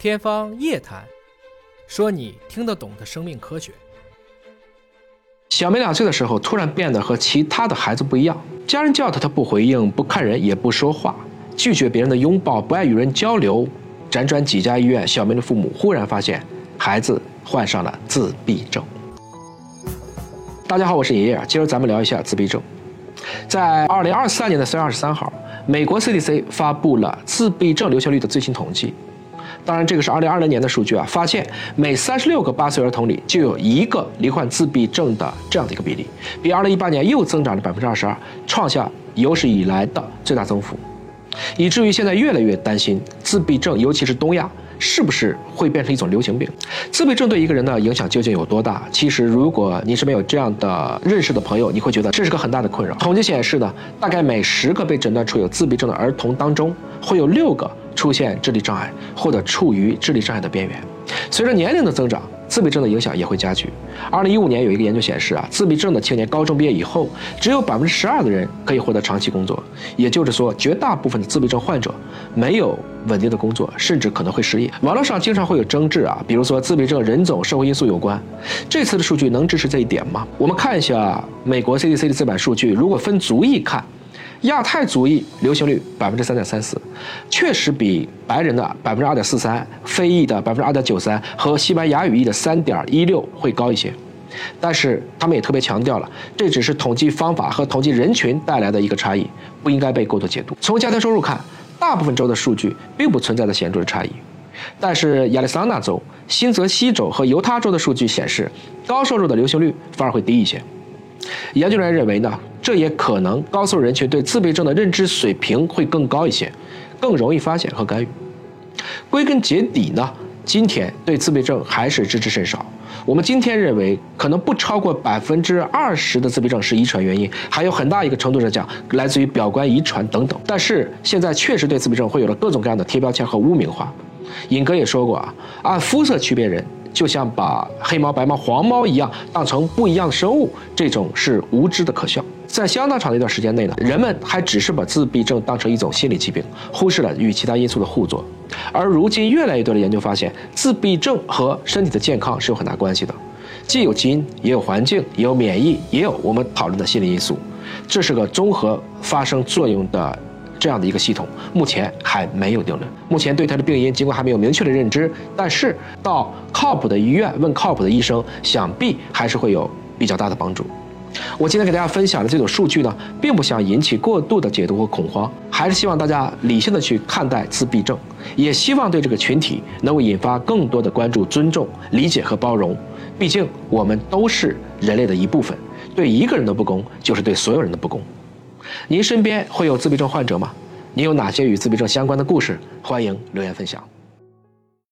天方夜谭，说你听得懂的生命科学。小梅两岁的时候，突然变得和其他的孩子不一样。家人叫她，她不回应，不看人，也不说话，拒绝别人的拥抱，不爱与人交流。辗转几家医院，小梅的父母忽然发现孩子患上了自闭症。大家好，我是爷爷，今儿咱们聊一下自闭症。在二零二三年的三月二十三号，美国 CDC 发布了自闭症流行率的最新统计。当然，这个是二零二零年的数据啊，发现每三十六个八岁儿童里就有一个罹患自闭症的这样的一个比例，比二零一八年又增长了百分之二十二，创下有史以来的最大增幅，以至于现在越来越担心自闭症，尤其是东亚。是不是会变成一种流行病？自闭症对一个人的影响究竟有多大？其实，如果你是没有这样的认识的朋友，你会觉得这是个很大的困扰。统计显示呢，大概每十个被诊断出有自闭症的儿童当中，会有六个出现智力障碍或者处于智力障碍的边缘。随着年龄的增长。自闭症的影响也会加剧。二零一五年有一个研究显示啊，自闭症的青年高中毕业以后，只有百分之十二的人可以获得长期工作，也就是说，绝大部分的自闭症患者没有稳定的工作，甚至可能会失业。网络上经常会有争执啊，比如说自闭症人种、社会因素有关。这次的数据能支持这一点吗？我们看一下美国 CDC 的这版数据，如果分族裔看。亚太族裔流行率百分之三点三四，确实比白人的百分之二点四三、非裔的百分之二点九三和西班牙语裔的三点一六会高一些。但是他们也特别强调了，这只是统计方法和统计人群带来的一个差异，不应该被过度解读。从家庭收入看，大部分州的数据并不存在着显著的差异，但是亚利桑那州、新泽西州和犹他州的数据显示，高收入的流行率反而会低一些。研究人员认为呢？这也可能高收入人群对自闭症的认知水平会更高一些，更容易发现和干预。归根结底呢，今天对自闭症还是知之甚少。我们今天认为，可能不超过百分之二十的自闭症是遗传原因，还有很大一个程度上讲来自于表观遗传等等。但是现在确实对自闭症会有了各种各样的贴标签和污名化。尹哥也说过啊，按肤色区别人。就像把黑猫、白猫、黄猫一样当成不一样的生物，这种是无知的可笑。在相当长的一段时间内呢，人们还只是把自闭症当成一种心理疾病，忽视了与其他因素的互作。而如今，越来越多的研究发现，自闭症和身体的健康是有很大关系的，既有基因，也有环境，也有免疫，也有我们讨论的心理因素，这是个综合发生作用的。这样的一个系统，目前还没有定论。目前对它的病因，尽管还没有明确的认知，但是到靠谱的医院问靠谱的医生，想必还是会有比较大的帮助。我今天给大家分享的这种数据呢，并不想引起过度的解读和恐慌，还是希望大家理性的去看待自闭症，也希望对这个群体能够引发更多的关注、尊重、理解和包容。毕竟我们都是人类的一部分，对一个人的不公，就是对所有人的不公。您身边会有自闭症患者吗？您有哪些与自闭症相关的故事？欢迎留言分享。